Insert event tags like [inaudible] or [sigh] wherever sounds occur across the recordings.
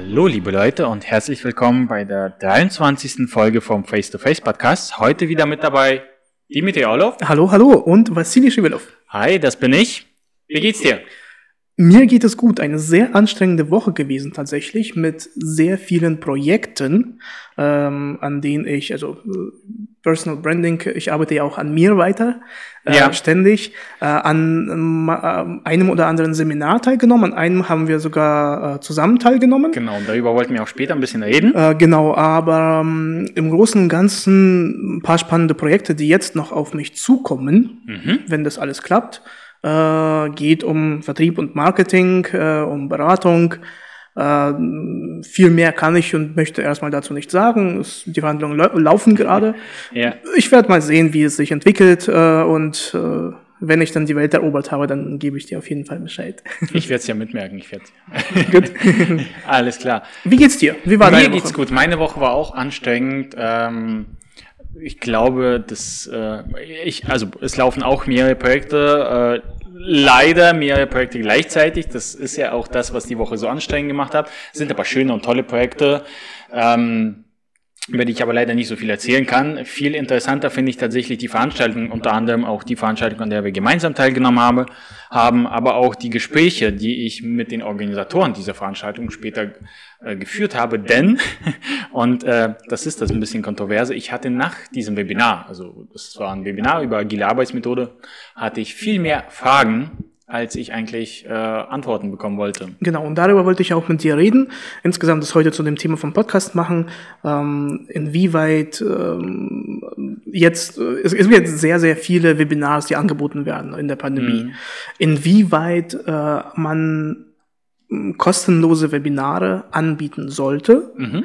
Hallo, liebe Leute, und herzlich willkommen bei der 23. Folge vom Face-to-Face Podcast. Heute wieder mit dabei Dimitri Orlov. Hallo, hallo und Vassili Schivelov. Hi, das bin ich. Wie geht's dir? Mir geht es gut. Eine sehr anstrengende Woche gewesen tatsächlich mit sehr vielen Projekten, ähm, an denen ich, also äh, Personal Branding, ich arbeite ja auch an mir weiter, äh, ja. ständig, äh, an äh, einem oder anderen Seminar teilgenommen, an einem haben wir sogar äh, zusammen teilgenommen. Genau, und darüber wollten wir auch später ein bisschen reden. Äh, genau, aber ähm, im Großen und Ganzen ein paar spannende Projekte, die jetzt noch auf mich zukommen, mhm. wenn das alles klappt äh, geht um Vertrieb und Marketing, äh, um Beratung. Äh, viel mehr kann ich und möchte erstmal dazu nicht sagen. Es, die Verhandlungen lau laufen gerade. Ja. Ich werde mal sehen, wie es sich entwickelt äh, und äh, wenn ich dann die Welt erobert habe, dann gebe ich dir auf jeden Fall Bescheid. Ich werde es ja mitmerken. Ich werde. [laughs] gut. Alles klar. Wie geht's dir? Wie war Mir deine Woche? geht's gut. Meine Woche war auch anstrengend. Ähm, ich glaube, dass äh, ich, also es laufen auch mehrere Projekte, äh, leider mehrere Projekte gleichzeitig. Das ist ja auch das, was die Woche so anstrengend gemacht hat. Sind aber schöne und tolle Projekte. Ähm, über die ich aber leider nicht so viel erzählen kann. Viel interessanter finde ich tatsächlich die Veranstaltung, unter anderem auch die Veranstaltung, an der wir gemeinsam teilgenommen haben, haben aber auch die Gespräche, die ich mit den Organisatoren dieser Veranstaltung später äh, geführt habe, denn, [laughs] und äh, das ist das ein bisschen kontroverse, ich hatte nach diesem Webinar, also das war ein Webinar über agile Arbeitsmethode, hatte ich viel mehr Fragen als ich eigentlich äh, Antworten bekommen wollte. Genau, und darüber wollte ich auch mit dir reden. Insgesamt das heute zu dem Thema vom Podcast machen. Ähm, inwieweit ähm, jetzt, äh, es, es gibt jetzt sehr, sehr viele Webinars, die angeboten werden in der Pandemie. Mhm. Inwieweit äh, man kostenlose Webinare anbieten sollte. Mhm.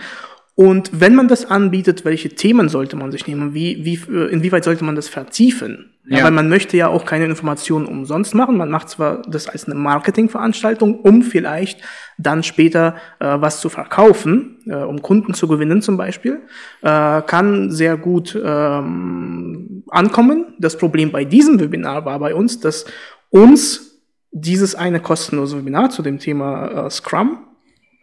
Und wenn man das anbietet, welche Themen sollte man sich nehmen? Wie, wie, äh, inwieweit sollte man das vertiefen? Ja. ja. weil man möchte ja auch keine Informationen umsonst machen. Man macht zwar das als eine Marketingveranstaltung, um vielleicht dann später äh, was zu verkaufen, äh, um Kunden zu gewinnen zum Beispiel, äh, kann sehr gut ähm, ankommen. Das Problem bei diesem Webinar war bei uns, dass uns dieses eine kostenlose Webinar zu dem Thema äh, Scrum,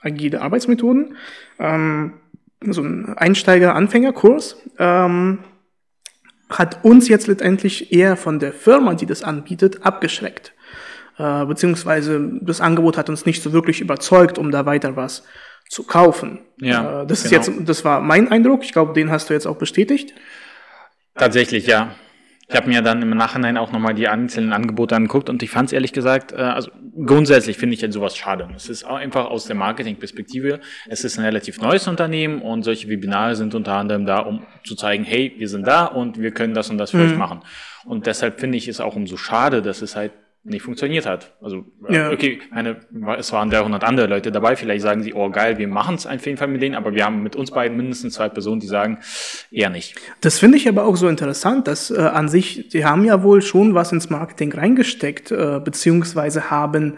agile Arbeitsmethoden, ähm, so ein Einsteiger-Anfängerkurs, ähm, hat uns jetzt letztendlich eher von der Firma, die das anbietet, abgeschreckt. Äh, beziehungsweise das Angebot hat uns nicht so wirklich überzeugt, um da weiter was zu kaufen. Ja, äh, das genau. ist jetzt, das war mein Eindruck. Ich glaube, den hast du jetzt auch bestätigt. Tatsächlich, ja. Ich habe mir dann im Nachhinein auch nochmal die einzelnen Angebote angeguckt und ich fand es ehrlich gesagt, äh, also grundsätzlich finde ich sowas schade. Es ist auch einfach aus der Marketingperspektive, es ist ein relativ neues Unternehmen und solche Webinare sind unter anderem da, um zu zeigen, hey, wir sind da und wir können das und das für mhm. euch machen. Und deshalb finde ich es auch umso schade, dass es halt nicht funktioniert hat. Also, äh, ja. okay, eine, es waren 300 andere Leute dabei. Vielleicht sagen sie, oh geil, wir machen es auf jeden Fall mit denen, aber wir haben mit uns beiden mindestens zwei Personen, die sagen, eher nicht. Das finde ich aber auch so interessant, dass äh, an sich, die haben ja wohl schon was ins Marketing reingesteckt, äh, beziehungsweise haben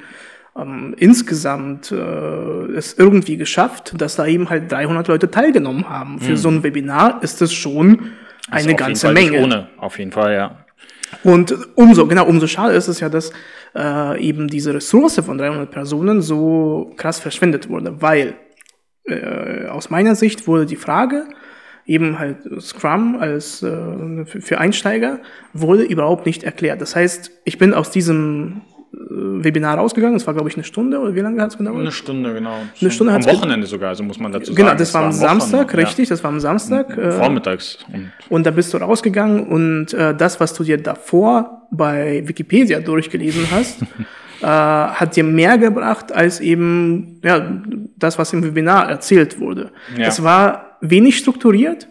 ähm, insgesamt äh, es irgendwie geschafft, dass da eben halt 300 Leute teilgenommen haben. Für hm. so ein Webinar ist das schon eine ganze Menge. ohne, auf jeden Fall, ja. Und umso, genau, umso schade ist es ja, dass äh, eben diese Ressource von 300 Personen so krass verschwendet wurde, weil äh, aus meiner Sicht wurde die Frage, eben halt Scrum als äh, für Einsteiger, wurde überhaupt nicht erklärt. Das heißt, ich bin aus diesem Webinar rausgegangen. Es war, glaube ich, eine Stunde oder wie lange hat es gedauert? Eine Stunde, genau. Eine Stunde am Wochenende sogar, also muss man dazu genau, sagen. Genau, das war am Samstag, Wochen, richtig, das war am Samstag. Äh, Vormittags. Und, und da bist du rausgegangen und äh, das, was du dir davor bei Wikipedia durchgelesen hast, [laughs] äh, hat dir mehr gebracht als eben ja, das, was im Webinar erzählt wurde. Ja. Es war wenig strukturiert,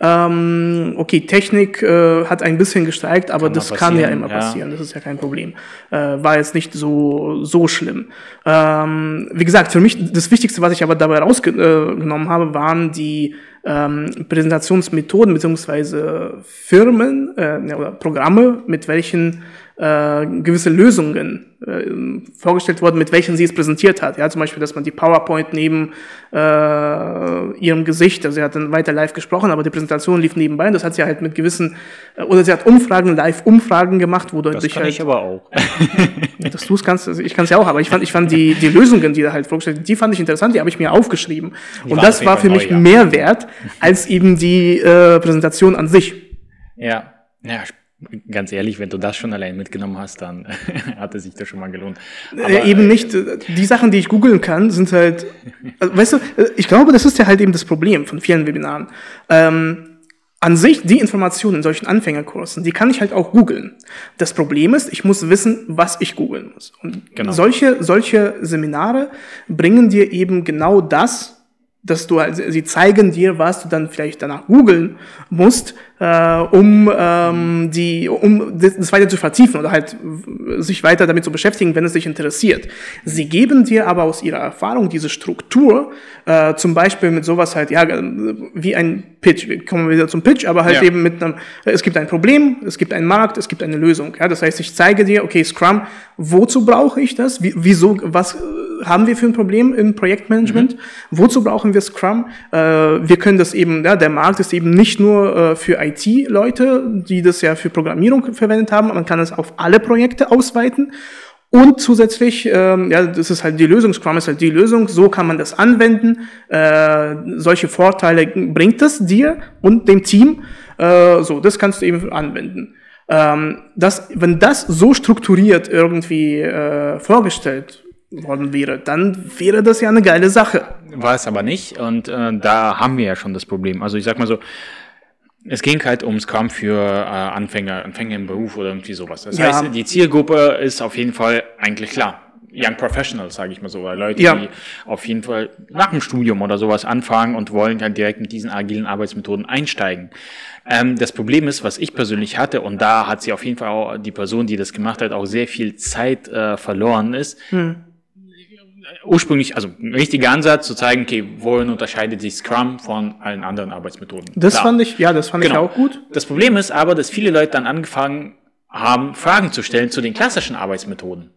ähm, okay, Technik äh, hat ein bisschen gestreikt, aber kann das kann ja immer ja. passieren. Das ist ja kein Problem. Äh, war jetzt nicht so so schlimm. Ähm, wie gesagt, für mich das Wichtigste, was ich aber dabei rausgenommen habe, waren die ähm, Präsentationsmethoden beziehungsweise Firmen äh, oder Programme, mit welchen äh, gewisse Lösungen äh, vorgestellt worden, mit welchen sie es präsentiert hat. Ja, zum Beispiel, dass man die PowerPoint neben äh, ihrem Gesicht, also sie hat dann weiter live gesprochen, aber die Präsentation lief nebenbei und das hat sie halt mit gewissen, äh, oder sie hat Umfragen, Live-Umfragen gemacht, wo das kann halt, ich aber auch. [laughs] dass du es kannst, also ich kann es ja auch, aber ich fand, ich fand die, die Lösungen, die da halt vorgestellt die fand ich interessant, die habe ich mir aufgeschrieben. Die und das war für mich neu, ja. mehr wert als eben die äh, Präsentation an sich. Ja, ja, ganz ehrlich, wenn du das schon allein mitgenommen hast, dann [laughs] hat es sich das schon mal gelohnt. äh, eben nicht. äh, Die Sachen, die ich googeln kann, sind halt, also, weißt du, äh, ich glaube, das ist ja halt eben das Problem von vielen Webinaren. Ähm, an sich, die Informationen in solchen Anfängerkursen, die kann ich halt auch googeln. Das Problem ist, ich muss wissen, was ich googeln muss. Und Genau. solche, solche Seminare bringen dir eben genau das, dass du, also, sie zeigen dir, was du dann vielleicht danach googeln musst, äh, um ähm, die, um das, weiter zu vertiefen oder halt sich weiter damit zu beschäftigen, wenn es dich interessiert. Sie geben dir aber aus ihrer Erfahrung diese Struktur, äh, zum Beispiel mit sowas halt, ja, wie ein Pitch. Wir kommen wieder zum Pitch, aber halt Ja. eben mit einem, es gibt ein Problem, es gibt einen Markt, es gibt eine Lösung. Ja, das heißt, ich zeige dir, okay, Scrum, wozu brauche ich das? Wie, wieso, was haben wir für ein Problem im Projektmanagement? Wozu brauchen wir Scrum? Äh, wir können das eben, ja, der Markt ist eben nicht nur äh, für IT-Leute, die das ja für Programmierung verwendet haben, man kann es auf alle Projekte ausweiten. Und zusätzlich, ähm, ja, das ist halt die Lösung, Scrum ist halt die Lösung, so kann man das anwenden. Äh, solche Vorteile bringt es dir und dem Team. Äh, so, das kannst du eben anwenden. Ähm, das, wenn das so strukturiert irgendwie äh, vorgestellt worden wäre, dann wäre das ja eine geile Sache. War es aber nicht und äh, da haben wir ja schon das Problem. Also ich sag mal so, es ging halt um Scrum für äh, Anfänger, Anfänger im Beruf oder irgendwie sowas. Das Ja. heißt, die Zielgruppe ist auf jeden Fall eigentlich klar. Young Professionals, sage ich mal so, weil Leute, Ja. die auf jeden Fall nach dem Studium oder sowas anfangen und wollen dann direkt mit diesen agilen Arbeitsmethoden einsteigen. Ähm, das Problem ist, was ich persönlich hatte, und da hat sie auf jeden Fall auch die Person, die das gemacht hat, auch sehr viel Zeit äh, verloren ist, ursprünglich, also ein richtiger Ansatz zu zeigen, okay, worin unterscheidet sich Scrum von allen anderen Arbeitsmethoden. Das Klar. fand ich, ja, das fand Genau. ich auch gut. Das Problem ist aber, dass viele Leute dann angefangen haben, Fragen zu stellen zu den klassischen Arbeitsmethoden.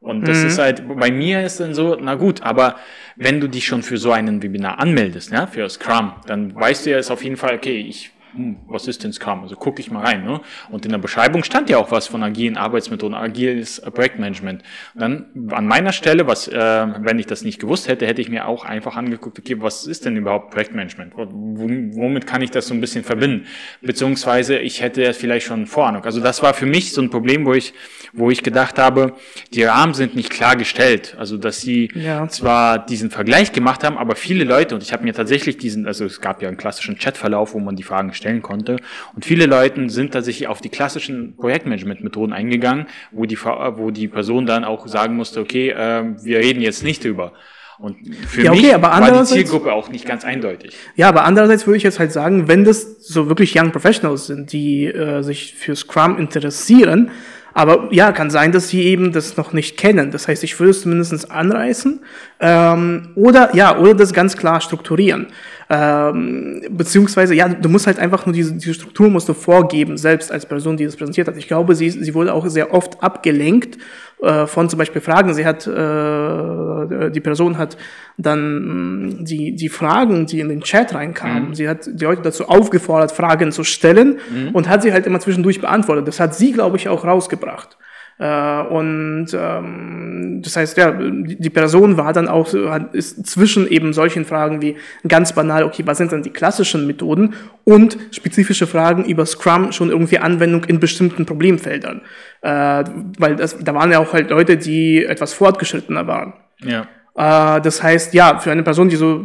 Und Mhm. das ist halt, bei mir ist dann so, na gut, aber wenn du dich schon für so einen Webinar anmeldest, ja, für Scrum, dann weißt du ja ist auf jeden Fall, okay, ich, hm, was ist denn Scrum? Also gucke ich mal rein, ne? Und in der Beschreibung stand ja auch was von agilen Arbeitsmethoden, agiles äh, Projektmanagement. Und dann an meiner Stelle, was, äh, wenn ich das nicht gewusst hätte, hätte ich mir auch einfach angeguckt, okay, was ist denn überhaupt Projektmanagement? Wo- Womit kann ich das so ein bisschen verbinden? Beziehungsweise ich hätte ja vielleicht schon Vorahnung. Also das war für mich so ein Problem, wo ich, wo ich gedacht habe, die Rahmen sind nicht klar gestellt. Also dass sie Ja. zwar diesen Vergleich gemacht haben, aber viele Leute, und ich habe mir tatsächlich diesen, also es gab ja einen klassischen Chatverlauf, wo man die Fragen stellen konnte, und viele Leute sind tatsächlich auf die klassischen Projektmanagement-Methoden eingegangen, wo die, wo die Person dann auch sagen musste, okay, äh, wir reden jetzt nicht über. Und für Ja, okay, mich aber war die Zielgruppe auch nicht ganz eindeutig. Ja, aber andererseits würde ich jetzt halt sagen, wenn das so wirklich Young Professionals sind, die äh, sich für Scrum interessieren, aber ja, kann sein, dass sie eben das noch nicht kennen. Das heißt, ich würde es zumindest anreißen ähm, oder ja, oder das ganz klar strukturieren. Ähm, beziehungsweise, ja, du musst halt einfach nur diese, diese Struktur musst du vorgeben, selbst als Person, die das präsentiert hat. Ich glaube, sie, sie wurde auch sehr oft abgelenkt äh, von zum Beispiel Fragen. Sie hat, äh, die Person hat dann mh, die, die Fragen, die in den Chat reinkamen, sie hat die Leute dazu aufgefordert, Fragen zu stellen und hat sie halt immer zwischendurch beantwortet. Das hat sie, glaube ich, auch rausgebracht. Äh, und ähm, das heißt, ja, die Person war dann auch hat, ist zwischen eben solchen Fragen wie ganz banal, okay, was sind denn die klassischen Methoden und spezifische Fragen über Scrum schon irgendwie Anwendung in bestimmten Problemfeldern. Äh, weil das, da waren ja auch halt Leute, die etwas fortgeschrittener waren. Ja. Äh, das heißt, ja, für eine Person, die so,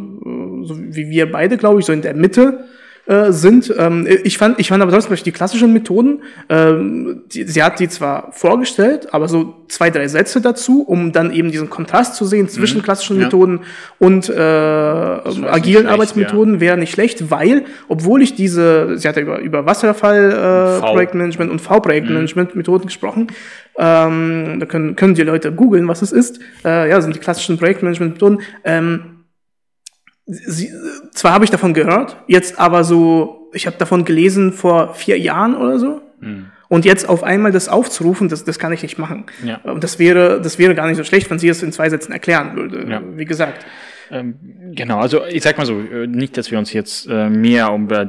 so wie wir beide, glaube ich, so in der Mitte äh, sind. Ähm, ich fand, ich fand aber trotzdem die klassischen Methoden, ähm, die, sie hat die zwar vorgestellt, aber so zwei, drei Sätze dazu, um dann eben diesen Kontrast zu sehen zwischen klassischen Mhm. Ja. Methoden und äh, agilen schlecht, Arbeitsmethoden wäre nicht schlecht, weil, obwohl ich diese, sie hat ja über, über Wasserfall äh. Projektmanagement und V-Projektmanagement Methoden gesprochen, ähm, da können, können die Leute googeln, was es ist. Äh, ja, sind die klassischen Projektmanagement-Methoden. Ähm, sie, zwar habe ich davon gehört, jetzt aber so, ich habe davon gelesen vor vier Jahren oder so. Mhm. Und jetzt auf einmal das aufzurufen, das, das kann ich nicht machen. Ja. Und das wäre, das wäre gar nicht so schlecht, wenn sie es in zwei Sätzen erklären würde. Ja. Wie gesagt. Ähm, genau, also ich sag mal so, äh, nicht, dass wir uns jetzt äh, mehr um äh,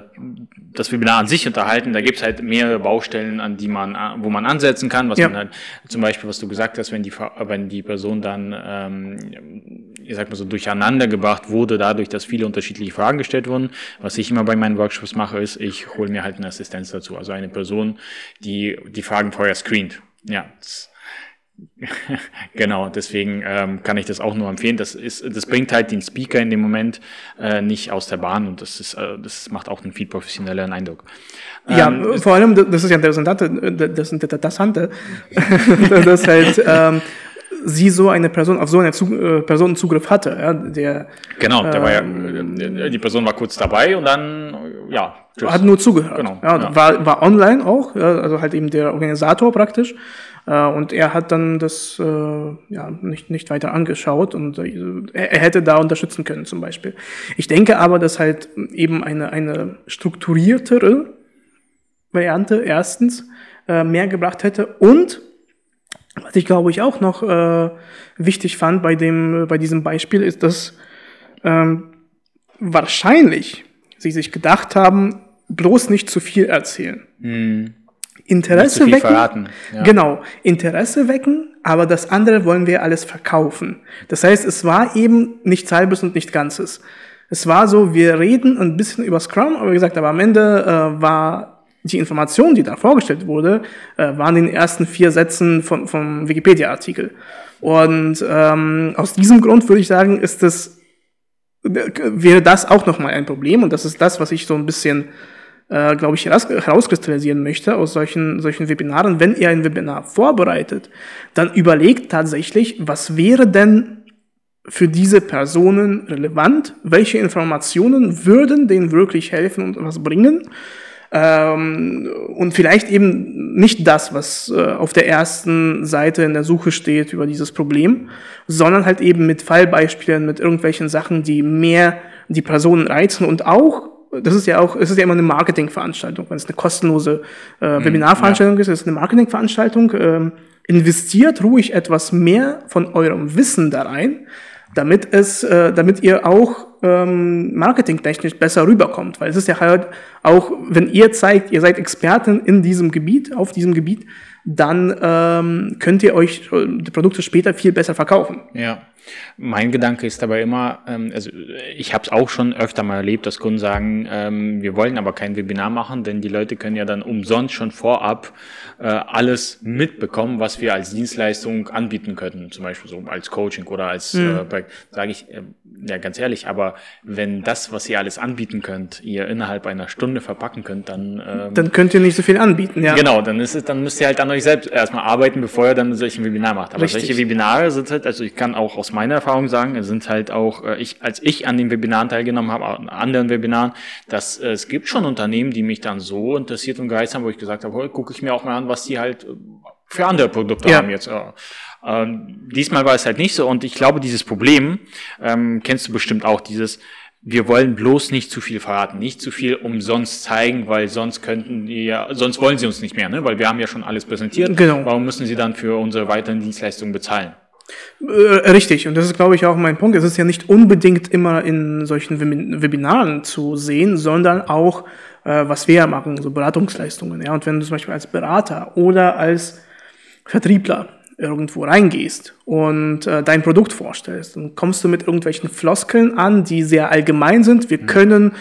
das Webinar an sich unterhalten. Da gibt's halt mehrere Baustellen, an die man, wo man ansetzen kann. Was ja. man halt, zum Beispiel, was du gesagt hast, wenn die, wenn die Person dann, ähm, ich sag mal so, durcheinander gebracht wurde, dadurch, dass viele unterschiedliche Fragen gestellt wurden. Was ich immer bei meinen Workshops mache, ist, ich hole mir halt eine Assistenz dazu. Also eine Person, die die Fragen vorher screent. Ja, das, [laughs] genau, deswegen ähm, kann ich das auch nur empfehlen. Das ist, das bringt halt den Speaker in dem Moment äh, nicht aus der Bahn und das ist, äh, das macht auch einen viel professionelleren Eindruck. Ja, ähm, vor allem, das ist ja das Interessante, das Interessante, [laughs] dass halt ähm, sie so eine Person auf so eine Zug äh, Person Zugriff hatte. Ja, der, genau, der ähm, war ja, äh, die Person war kurz dabei und dann, ja. Tschüss. Hat nur zugehört. Genau, ja, ja. War, war online auch, ja, also halt eben der Organisator praktisch. Äh, und er hat dann das äh, ja, nicht, nicht weiter angeschaut und äh, er, hätte da unterstützen können zum Beispiel. Ich denke aber, dass halt eben eine, eine strukturiertere Variante erstens mehr gebracht hätte und was ich glaube ich auch noch wichtig fand bei dem bei diesem Beispiel ist, dass ähm, wahrscheinlich sie sich gedacht haben, bloß nicht zu viel erzählen. Mhm. Interesse wecken. Verraten, ja. Genau, Interesse wecken, aber das andere wollen wir alles verkaufen. Das heißt, es war eben nicht halbes und nicht ganzes. Es war so, wir reden ein bisschen über Scrum, aber wie gesagt, aber am Ende äh, war die Information, die da vorgestellt wurde, äh, waren in den ersten vier Sätzen von, vom Wikipedia-Artikel. Und ähm, aus diesem Grund würde ich sagen, ist das wäre das auch nochmal ein Problem und das ist das, was ich so ein bisschen äh, glaube ich, herauskristallisieren möchte aus solchen, solchen Webinaren, wenn ihr ein Webinar vorbereitet, dann überlegt tatsächlich, was wäre denn für diese Personen relevant? Welche Informationen würden denen wirklich helfen und was bringen? Ähm, und vielleicht eben nicht das, was äh, auf der ersten Seite in der Suche steht über dieses Problem, sondern halt eben mit Fallbeispielen, mit irgendwelchen Sachen, die mehr die Personen reizen und auch das ist ja auch, es ist ja immer eine Marketingveranstaltung. Wenn es eine kostenlose äh, mhm, Webinarveranstaltung ja. ist, ist es eine Marketingveranstaltung. Ähm, investiert ruhig etwas mehr von eurem Wissen da rein, damit es, äh, damit ihr auch ähm, marketingtechnisch besser rüberkommt. Weil es ist ja halt auch, wenn ihr zeigt, ihr seid Experten in diesem Gebiet, auf diesem Gebiet, dann ähm, könnt ihr euch äh, die Produkte später viel besser verkaufen. Ja. Mein Gedanke ist dabei immer, ähm, also ich habe es auch schon öfter mal erlebt, dass Kunden sagen, ähm, wir wollen aber kein Webinar machen, denn die Leute können ja dann umsonst schon vorab äh, alles mitbekommen, was wir als Dienstleistung anbieten könnten, zum Beispiel so als Coaching oder als mhm. äh. Sage ich äh, ja ganz ehrlich, aber wenn das, was ihr alles anbieten könnt, ihr innerhalb einer Stunde verpacken könnt, dann ähm, dann könnt ihr nicht so viel anbieten, ja. Genau, dann ist es, dann müsst ihr halt an euch selbst erstmal arbeiten, bevor ihr dann solche Webinar macht. Aber Richtig. solche Webinare sind halt, also ich kann auch aus meiner Erfahrung sagen, es sind halt auch, äh, ich, als ich an den Webinaren teilgenommen habe, an anderen Webinaren, dass äh, es gibt schon Unternehmen, die mich dann so interessiert und gereizt haben, wo ich gesagt habe, oh, gucke ich mir auch mal an, was die halt äh, für andere Produkte ja. haben jetzt. Ähm, diesmal war es halt nicht so und ich glaube, dieses Problem ähm, kennst du bestimmt auch, dieses wir wollen bloß nicht zu viel verraten, nicht zu viel umsonst zeigen, weil sonst könnten die ja, sonst wollen sie uns nicht mehr, ne? weil wir haben ja schon alles präsentiert. Genau. Warum müssen sie dann für unsere weiteren Dienstleistungen bezahlen? Äh, richtig, und das ist, glaube ich, auch mein Punkt. Es ist ja nicht unbedingt immer in solchen Webinaren zu sehen, sondern auch, äh, was wir machen, so Beratungsleistungen. Ja? Und wenn du zum Beispiel als Berater oder als Vertriebler irgendwo reingehst und äh, dein Produkt vorstellst, dann kommst du mit irgendwelchen Floskeln an, die sehr allgemein sind. Wir mhm. können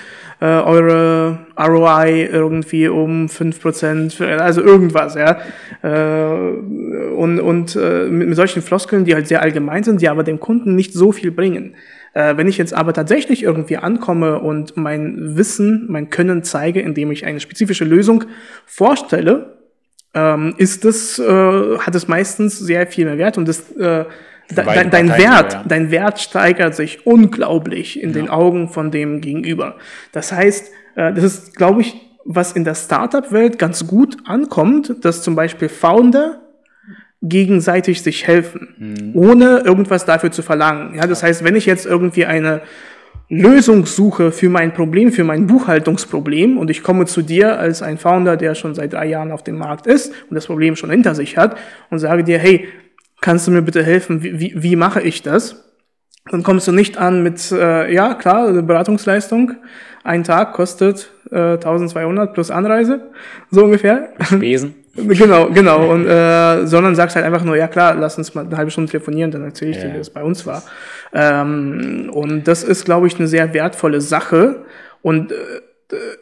äh, eure ROI irgendwie um fünf Prozent, also irgendwas, ja. Äh, und und äh, mit, mit solchen Floskeln, die halt sehr allgemein sind, die aber dem Kunden nicht so viel bringen. Äh, wenn ich jetzt aber tatsächlich irgendwie ankomme und mein Wissen, mein Können zeige, indem ich eine spezifische Lösung vorstelle, ähm, ist das, äh, hat es meistens sehr viel mehr Wert und das, dein, dein Wert, ja. dein Wert steigert sich unglaublich in ja. den Augen von dem Gegenüber. Das heißt, äh, das ist, glaube ich, was in der Startup-Welt ganz gut ankommt, dass zum Beispiel Founder gegenseitig sich helfen, mhm. ohne irgendwas dafür zu verlangen. Ja, das heißt, wenn ich jetzt irgendwie eine Lösung suche für mein Problem, für mein Buchhaltungsproblem und ich komme zu dir als ein Founder, der schon seit drei Jahren auf dem Markt ist und das Problem schon hinter sich hat und sage dir, hey, kannst du mir bitte helfen, wie, wie, wie mache ich das? Dann kommst du nicht an mit, äh, ja klar, eine Beratungsleistung, ein Tag kostet äh, 1200 plus Anreise, so ungefähr. Spesen. [laughs] Genau, genau. Und äh, sondern sagst halt einfach nur, ja klar, lass uns mal eine halbe Stunde telefonieren, dann erzähle ich Ja. dir, wie es bei uns war. Ähm, und das ist, glaube ich, eine sehr wertvolle Sache. Und äh,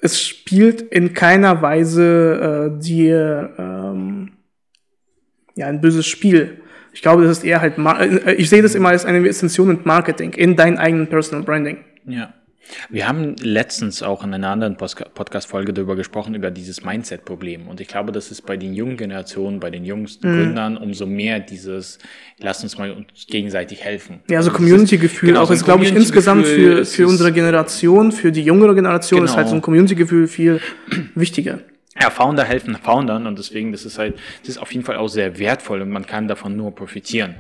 es spielt in keiner Weise äh, dir ähm, ja ein böses Spiel. Ich glaube, das ist eher halt, Mar äh, ich sehe das immer als eine Investition in Marketing, in dein eigenen Personal Branding. Ja. Wir haben letztens auch in einer anderen Podcast-Folge darüber gesprochen, über dieses Mindset-Problem. Und ich glaube, das ist bei den jungen Generationen, bei den jüngsten Mhm. Gründern umso mehr dieses, lass uns mal uns gegenseitig helfen. Ja, also Community-Gefühl genau, auch so ist, glaube ich, insgesamt für, für ist- unsere Generation, für die jüngere Generation ist Genau. halt so ein Community-Gefühl viel wichtiger. Ja, Founder helfen Foundern und deswegen, das ist halt, das ist auf jeden Fall auch sehr wertvoll und man kann davon nur profitieren.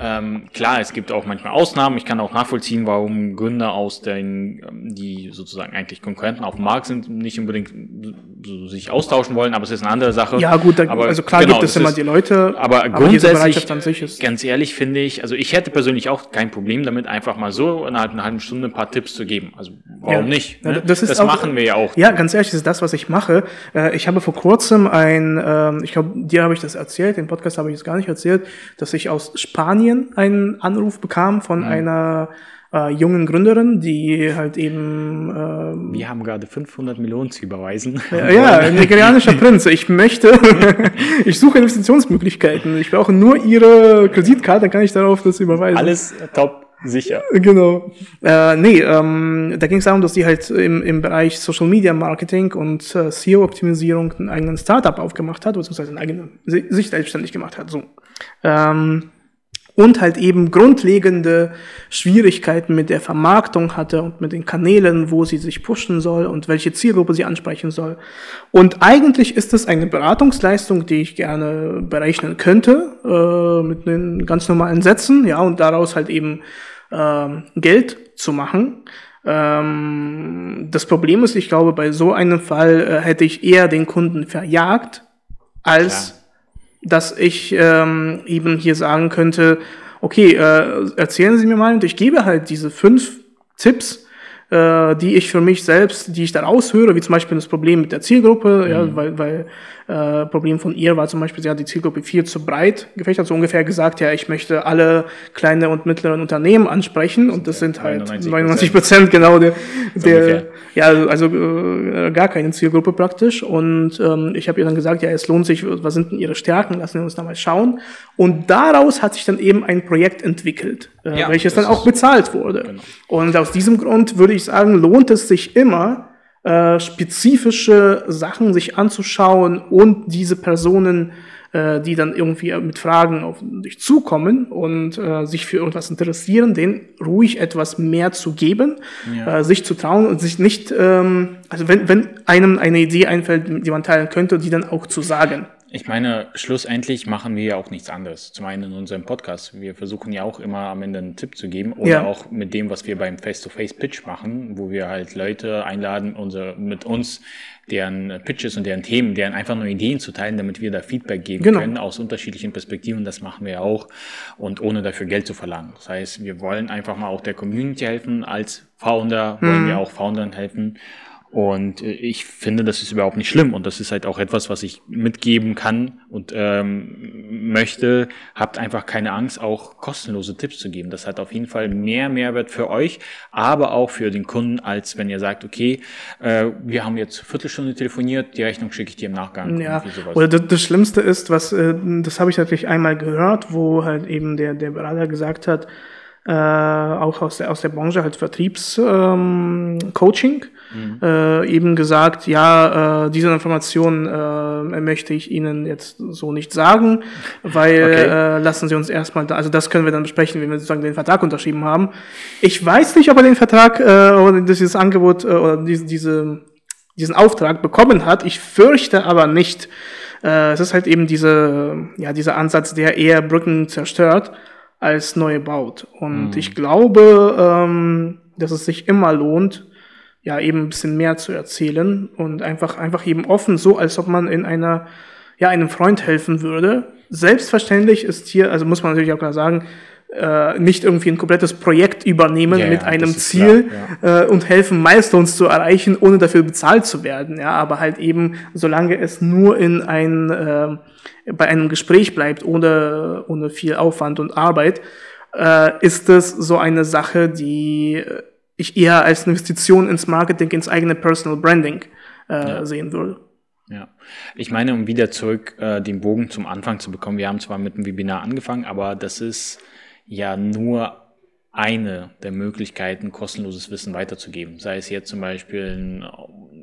Ähm, klar, es gibt auch manchmal Ausnahmen. Ich kann auch nachvollziehen, warum Gründer aus den, ähm, die sozusagen eigentlich Konkurrenten auf dem Markt sind, nicht unbedingt so sich austauschen wollen, aber es ist eine andere Sache. Ja, gut, da, aber also klar genau, gibt es das immer ist- die Leute, aber diese grundsätzlich, Bereitschaft an sich ist. ganz ehrlich finde ich, also ich hätte persönlich auch kein Problem damit, einfach mal so innerhalb einer halben Stunde ein paar Tipps zu geben. Also warum Ja. nicht? Ne? das ist auch- machen wir ja auch. Ja, ganz ehrlich, das ist das, was ich mache. Äh, Ich habe vor kurzem ein, ähm, ich glaube, dir habe ich das erzählt, den Podcast habe ich es gar nicht erzählt, dass ich aus Spanien einen Anruf bekam von einer äh, jungen Gründerin, die halt eben ähm, Wir haben gerade 500 Millionen zu überweisen. Ja, ja, ein nigerianischer [laughs] Prinz. Ich möchte, [laughs] ich suche Investitionsmöglichkeiten. Ich brauche nur Ihre Kreditkarte, dann kann ich darauf das überweisen. Alles top, sicher. Genau. Äh, nee, ähm, da ging es darum, dass die halt im, im Bereich Social Media Marketing und äh, SEO-Optimisierung einen eigenen Startup aufgemacht hat, beziehungsweise eine eigene, si- sich selbstständig gemacht hat. So. Ähm, und halt eben grundlegende Schwierigkeiten mit der Vermarktung hatte und mit den Kanälen, wo sie sich pushen soll und welche Zielgruppe sie ansprechen soll. Und eigentlich ist es eine Beratungsleistung, die ich gerne berechnen könnte, äh, mit den ganz normalen Sätzen, ja, und daraus halt eben ähm, Geld zu machen. Ähm, das Problem ist, ich glaube, bei so einem Fall äh, hätte ich eher den Kunden verjagt, als. Dass ich ähm, eben hier sagen könnte, okay, äh, erzählen Sie mir mal und ich gebe halt diese fünf Tipps, äh, die ich für mich selbst, die ich da raushöre, wie zum Beispiel das Problem mit der Zielgruppe, ja, weil, weil äh, Problem von ihr war zum Beispiel, sie hat die Zielgruppe viel zu breit gefächert, so ungefähr gesagt, ja, ich möchte alle kleine und mittleren Unternehmen ansprechen und das sind halt 99%. 99 Prozent genau der, der ungefähr. ja, also, äh, gar keine Zielgruppe praktisch. Und ähm, ich habe ihr dann gesagt, ja, es lohnt sich, was sind denn ihre Stärken, lassen wir uns da mal schauen. Und daraus hat sich dann eben ein Projekt entwickelt, äh, Ja, welches dann auch bezahlt wurde. Genau. Und aus diesem Grund würde ich sagen, lohnt es sich immer, äh, spezifische Sachen sich anzuschauen und diese Personen, äh, die dann irgendwie mit Fragen auf dich zukommen und äh, sich für irgendwas interessieren, denen ruhig etwas mehr zu geben, Ja. äh, sich zu trauen und sich nicht, ähm, also wenn, wenn einem eine Idee einfällt, die man teilen könnte, die dann auch zu sagen. Ich meine, schlussendlich machen wir ja auch nichts anderes. Zum einen in unserem Podcast. Wir versuchen ja auch immer am Ende einen Tipp zu geben oder Ja. auch mit dem, was wir beim Face-to-Face-Pitch machen, wo wir halt Leute einladen, unsere, mit uns deren Pitches und deren Themen, deren einfach nur Ideen zu teilen, damit wir da Feedback geben Genau. können aus unterschiedlichen Perspektiven. Das machen wir auch und ohne dafür Geld zu verlangen. Das heißt, wir wollen einfach mal auch der Community helfen. Als Founder wollen wir auch Foundern helfen. Und äh, ich finde, das ist überhaupt nicht schlimm. Und das ist halt auch etwas, was ich mitgeben kann und ähm, möchte. Habt einfach keine Angst, auch kostenlose Tipps zu geben. Das hat auf jeden Fall mehr Mehrwert für euch, aber auch für den Kunden, als wenn ihr sagt, okay, äh, wir haben jetzt Viertelstunde telefoniert, die Rechnung schicke ich dir im Nachgang. Ja, oder das, das Schlimmste ist, was, äh, das habe ich natürlich einmal gehört, wo halt eben der, der Berater gesagt hat, äh, auch aus der, aus der Branche halt Vertriebscoaching, ähm, Mhm. äh, eben gesagt, ja, äh, diese Information äh, möchte ich Ihnen jetzt so nicht sagen, weil Okay. äh, lassen Sie uns erstmal, da, also das können wir dann besprechen, wenn wir sozusagen den Vertrag unterschrieben haben. Ich weiß nicht, ob er den Vertrag äh, oder dieses Angebot äh, oder diese, diese diesen Auftrag bekommen hat. Ich fürchte aber nicht. Äh, es ist halt eben diese, ja, dieser Ansatz, der eher Brücken zerstört als neue baut. Und ich glaube, ähm, dass es sich immer lohnt, ja, eben ein bisschen mehr zu erzählen und einfach, einfach eben offen, so als ob man in einer, ja, einem Freund helfen würde. Selbstverständlich ist hier, also muss man natürlich auch klar sagen, äh, nicht irgendwie ein komplettes Projekt übernehmen Ja, mit ja, einem Ziel klar, äh, und helfen, Milestones zu erreichen, ohne dafür bezahlt zu werden. Ja, aber halt eben, solange es nur in ein, äh, bei einem Gespräch bleibt, ohne, ohne viel Aufwand und Arbeit, äh, ist es so eine Sache, die ich eher als Investition ins Marketing, ins eigene Personal Branding äh, sehen würde. Ja, ich meine, um wieder zurück äh, den Bogen zum Anfang zu bekommen, wir haben zwar mit dem Webinar angefangen, aber das ist ja nur eine der Möglichkeiten, kostenloses Wissen weiterzugeben. Sei es jetzt zum Beispiel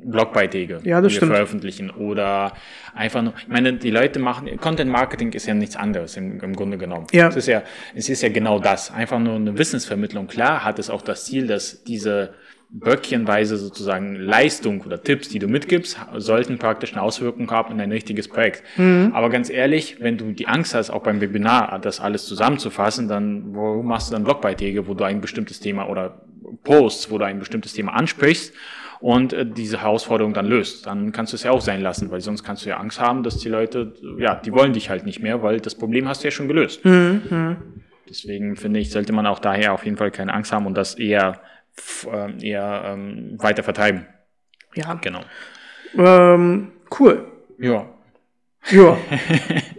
Blogbeiträge, Ja, die stimmt. wir veröffentlichen oder einfach nur, ich meine, die Leute machen, Content Marketing ist ja nichts anderes im, im Grunde genommen. Ja. Es ist ja, es ist ja genau das. Einfach nur eine Wissensvermittlung. Klar hat es auch das Ziel, dass diese böckchenweise sozusagen Leistung oder Tipps, die du mitgibst, sollten praktisch eine Auswirkung haben in ein richtiges Projekt. Aber ganz ehrlich, wenn du die Angst hast, auch beim Webinar das alles zusammenzufassen, dann warum machst du dann Blogbeiträge, wo du ein bestimmtes Thema oder Posts, wo du ein bestimmtes Thema ansprichst und äh, diese Herausforderung dann löst? Dann kannst du es ja auch sein lassen, weil sonst kannst du ja Angst haben, dass die Leute, ja, die wollen dich halt nicht mehr, weil das Problem hast du ja schon gelöst. Deswegen finde ich, sollte man auch daher auf jeden Fall keine Angst haben und das eher, ähm, eher ähm, weiter vertreiben. Ja, Genau. ähm, cool. Ja. Ja. [laughs]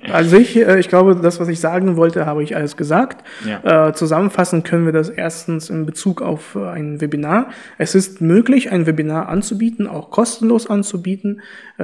Also ich, äh, ich glaube, das, was ich sagen wollte, habe ich alles gesagt. Ja. Äh, zusammenfassen können wir das erstens in Bezug auf äh, ein Webinar. Es ist möglich, ein Webinar anzubieten, auch kostenlos anzubieten. Äh,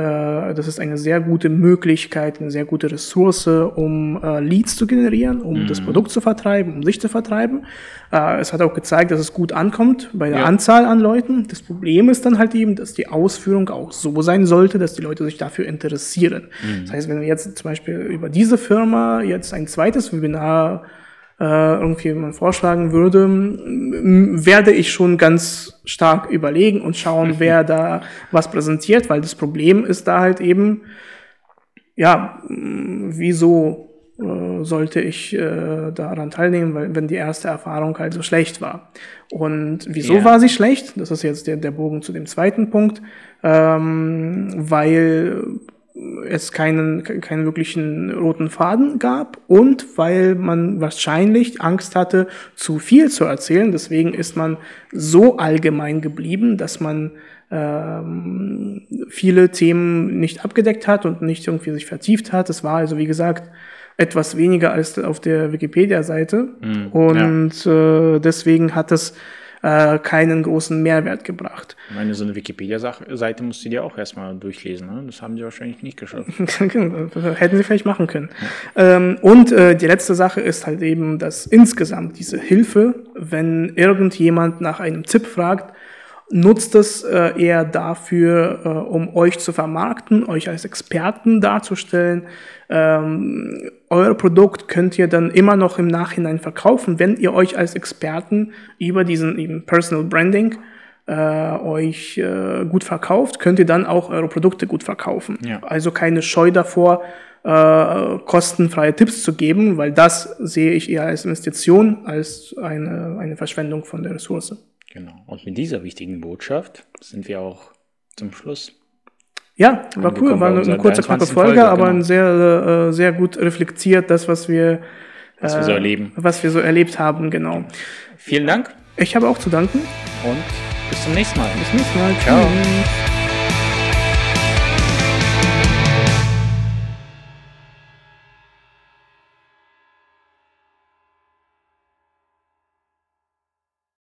das ist eine sehr gute Möglichkeit, eine sehr gute Ressource, um äh, Leads zu generieren, um das Produkt zu vertreiben, um sich zu vertreiben. Äh, es hat auch gezeigt, dass es gut ankommt bei der Ja. Anzahl an Leuten. Das Problem ist dann halt eben, dass die Ausführung auch so sein sollte, dass die Leute sich dafür interessieren. Das heißt, wenn wir jetzt zum Beispiel über diese Firma jetzt ein zweites Webinar äh, irgendwie mal vorschlagen würde, werde ich schon ganz stark überlegen und schauen, wer da was präsentiert, weil das Problem ist da halt eben, ja, wieso äh, sollte ich äh, daran teilnehmen, weil wenn die erste Erfahrung halt so schlecht war. Und wieso Ja. war sie schlecht? Das ist jetzt der, der Bogen zu dem zweiten Punkt, ähm, weil es keinen, keinen wirklichen roten Faden gab und weil man wahrscheinlich Angst hatte, zu viel zu erzählen. Deswegen ist man so allgemein geblieben, dass man ähm, viele Themen nicht abgedeckt hat und nicht irgendwie sich vertieft hat. Es war also, wie gesagt, etwas weniger als auf der Wikipedia-Seite. und äh, deswegen hat es äh, keinen großen Mehrwert gebracht. Ich meine, so eine Wikipedia-Seite musst du dir auch erstmal durchlesen. Ne? Das haben die wahrscheinlich nicht geschafft. [laughs] Hätten sie vielleicht machen können. Ähm, und äh, die letzte Sache ist halt eben, dass insgesamt diese Hilfe, wenn irgendjemand nach einem Tipp fragt, nutzt es äh, eher dafür, äh, um euch zu vermarkten, euch als Experten darzustellen. Ähm, euer Produkt könnt ihr dann immer noch im Nachhinein verkaufen, wenn ihr euch als Experten über diesen eben Personal Branding äh, euch äh, gut verkauft, könnt ihr dann auch eure Produkte gut verkaufen. Ja. Also keine Scheu davor, äh, kostenfreie Tipps zu geben, weil das sehe ich eher als Investition als eine, eine Verschwendung von der Ressource. Genau. Und mit dieser wichtigen Botschaft sind wir auch zum Schluss. Ja, war cool, war eine, eine kurze, knappe 23. Folge, Folge, aber genau. ein sehr, äh, sehr gut reflektiert, das, was wir, Was wir so erleben. was wir so erlebt haben, genau. Vielen Dank Ich habe auch zu danken. und bis zum nächsten Mal. Bis zum nächsten Mal. Ciao. Tschüss.